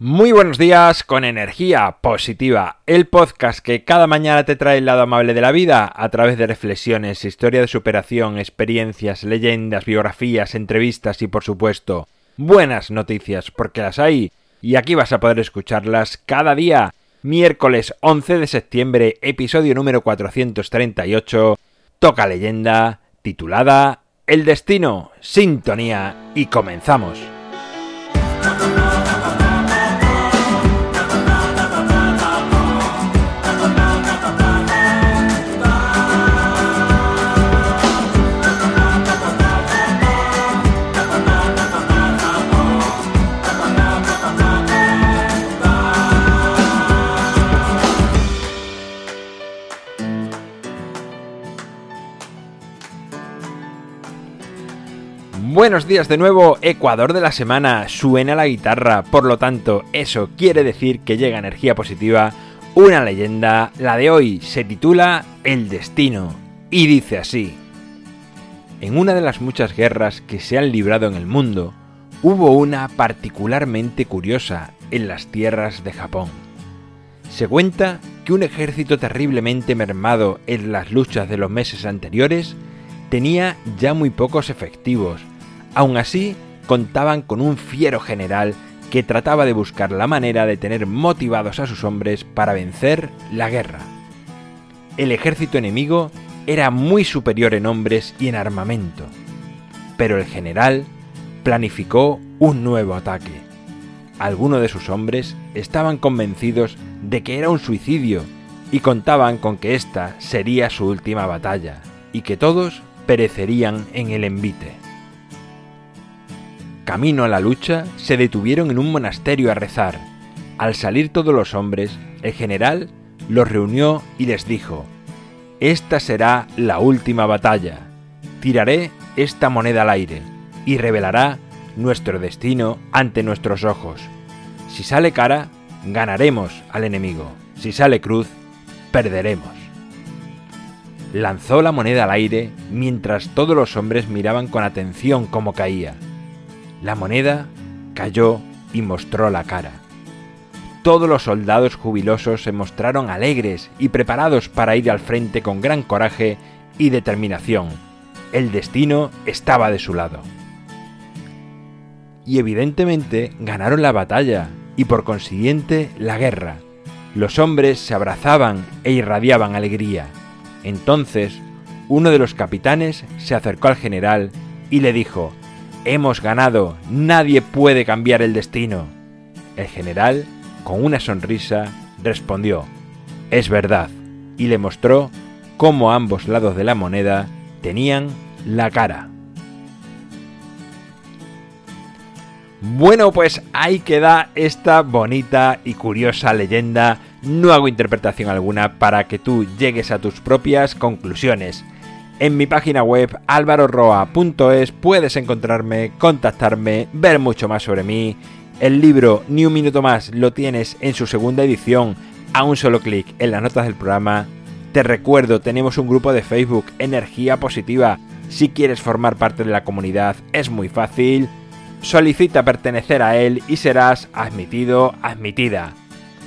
Muy buenos días con energía positiva, el podcast que cada mañana te trae el lado amable de la vida a través de reflexiones, historia de superación, experiencias, leyendas, biografías, entrevistas y por supuesto buenas noticias porque las hay y aquí vas a poder escucharlas cada día. Miércoles 11 de septiembre, episodio número 438, toca leyenda titulada El destino, sintonía y comenzamos. Buenos días de nuevo, Ecuador de la semana, suena la guitarra, por lo tanto, eso quiere decir que llega energía positiva, una leyenda, la de hoy se titula El Destino, y dice así. En una de las muchas guerras que se han librado en el mundo, hubo una particularmente curiosa en las tierras de Japón. Se cuenta que un ejército terriblemente mermado en las luchas de los meses anteriores tenía ya muy pocos efectivos, Aún así, contaban con un fiero general que trataba de buscar la manera de tener motivados a sus hombres para vencer la guerra. El ejército enemigo era muy superior en hombres y en armamento, pero el general planificó un nuevo ataque. Algunos de sus hombres estaban convencidos de que era un suicidio y contaban con que esta sería su última batalla y que todos perecerían en el envite. Camino a la lucha, se detuvieron en un monasterio a rezar. Al salir todos los hombres, el general los reunió y les dijo, Esta será la última batalla. Tiraré esta moneda al aire y revelará nuestro destino ante nuestros ojos. Si sale cara, ganaremos al enemigo. Si sale cruz, perderemos. Lanzó la moneda al aire mientras todos los hombres miraban con atención cómo caía. La moneda cayó y mostró la cara. Todos los soldados jubilosos se mostraron alegres y preparados para ir al frente con gran coraje y determinación. El destino estaba de su lado. Y evidentemente ganaron la batalla y por consiguiente la guerra. Los hombres se abrazaban e irradiaban alegría. Entonces, uno de los capitanes se acercó al general y le dijo, Hemos ganado, nadie puede cambiar el destino. El general, con una sonrisa, respondió, Es verdad, y le mostró cómo ambos lados de la moneda tenían la cara. Bueno, pues ahí queda esta bonita y curiosa leyenda. No hago interpretación alguna para que tú llegues a tus propias conclusiones. En mi página web alvaroroa.es puedes encontrarme, contactarme, ver mucho más sobre mí. El libro Ni un minuto más lo tienes en su segunda edición a un solo clic en las notas del programa. Te recuerdo, tenemos un grupo de Facebook, Energía Positiva. Si quieres formar parte de la comunidad es muy fácil. Solicita pertenecer a él y serás admitido, admitida.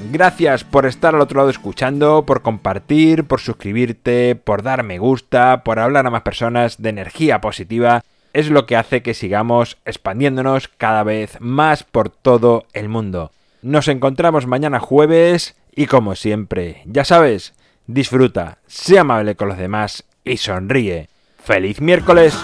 Gracias por estar al otro lado escuchando, por compartir, por suscribirte, por dar me gusta, por hablar a más personas de energía positiva. Es lo que hace que sigamos expandiéndonos cada vez más por todo el mundo. Nos encontramos mañana jueves y como siempre, ya sabes, disfruta, sea amable con los demás y sonríe. ¡Feliz miércoles!